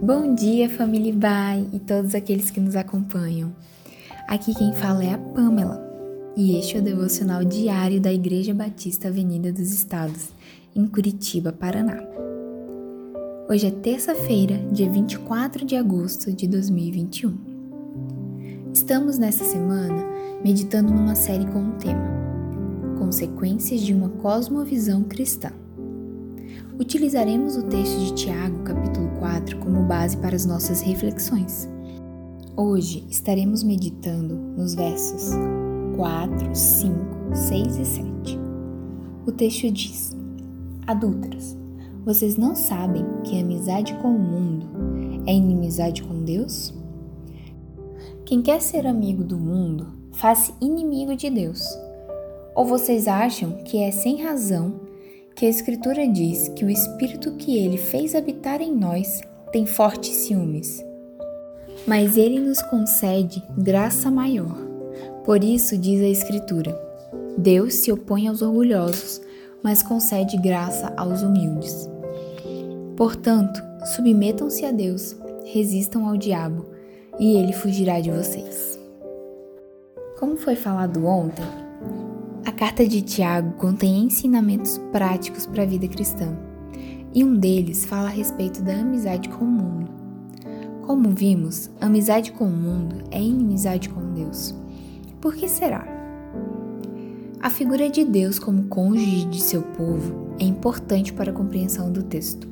Bom dia, família Bai e todos aqueles que nos acompanham. Aqui quem fala é a Pamela e este é o devocional diário da Igreja Batista Avenida dos Estados, em Curitiba, Paraná. Hoje é terça-feira, dia 24 de agosto de 2021. Estamos nessa semana meditando numa série com o tema Consequências de uma Cosmovisão Cristã. Utilizaremos o texto de Tiago, capítulo 4, como base para as nossas reflexões. Hoje estaremos meditando nos versos 4, 5, 6 e 7. O texto diz: Adúlteras, vocês não sabem que a amizade com o mundo é inimizade com Deus? Quem quer ser amigo do mundo, faz inimigo de Deus. Ou vocês acham que é sem razão que a Escritura diz que o Espírito que ele fez habitar em nós tem fortes ciúmes. Mas ele nos concede graça maior. Por isso diz a Escritura: Deus se opõe aos orgulhosos, mas concede graça aos humildes. Portanto, submetam-se a Deus, resistam ao diabo, e ele fugirá de vocês. Como foi falado ontem, a carta de Tiago contém ensinamentos práticos para a vida cristã, e um deles fala a respeito da amizade com o mundo. Como vimos, amizade com o mundo é inimizade com Deus. Por que será? A figura de Deus como cônjuge de seu povo é importante para a compreensão do texto.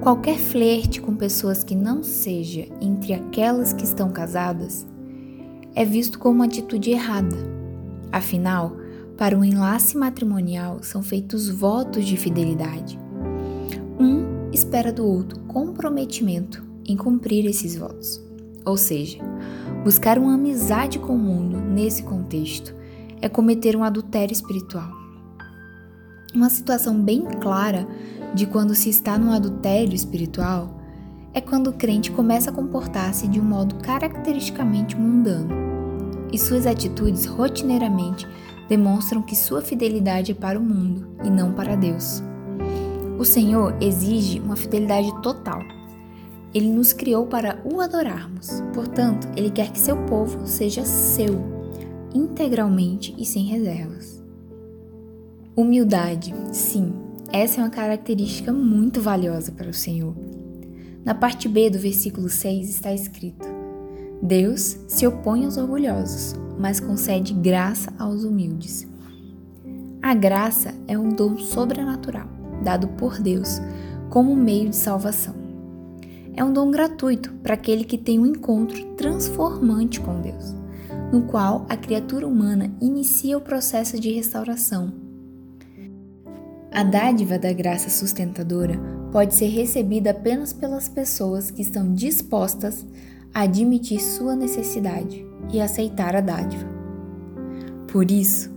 Qualquer flerte com pessoas que não seja entre aquelas que estão casadas é visto como uma atitude errada. Afinal, para o enlace matrimonial são feitos votos de fidelidade. Um espera do outro comprometimento em cumprir esses votos. Ou seja, buscar uma amizade com o mundo nesse contexto é cometer um adultério espiritual. Uma situação bem clara de quando se está num adultério espiritual é quando o crente começa a comportar-se de um modo caracteristicamente mundano e suas atitudes rotineiramente demonstram que sua fidelidade é para o mundo e não para Deus. O Senhor exige uma fidelidade total. Ele nos criou para o adorarmos, portanto, Ele quer que seu povo seja seu, integralmente e sem reservas. Humildade, sim, essa é uma característica muito valiosa para o Senhor. Na parte B do versículo 6 está escrito: Deus se opõe aos orgulhosos, mas concede graça aos humildes. A graça é um dom sobrenatural, dado por Deus como meio de salvação. É um dom gratuito para aquele que tem um encontro transformante com Deus, no qual a criatura humana inicia o processo de restauração. A dádiva da graça sustentadora pode ser recebida apenas pelas pessoas que estão dispostas a admitir sua necessidade e aceitar a dádiva. Por isso,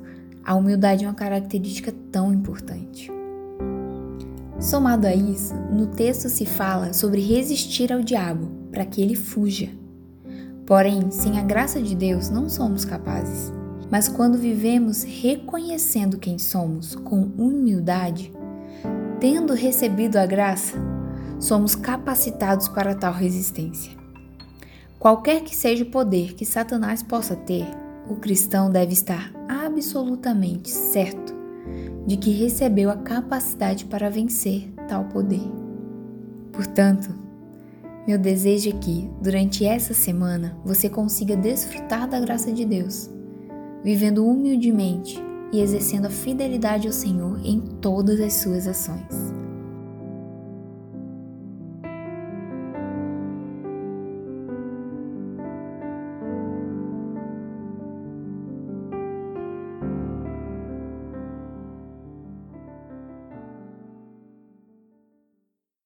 a humildade é uma característica tão importante. Somado a isso, no texto se fala sobre resistir ao diabo para que ele fuja. Porém, sem a graça de Deus não somos capazes. Mas quando vivemos reconhecendo quem somos com humildade, tendo recebido a graça, somos capacitados para tal resistência. Qualquer que seja o poder que Satanás possa ter, o cristão deve estar absolutamente certo de que recebeu a capacidade para vencer tal poder. Portanto, meu desejo é que, durante essa semana, você consiga desfrutar da graça de Deus, vivendo humildemente e exercendo a fidelidade ao Senhor em todas as suas ações.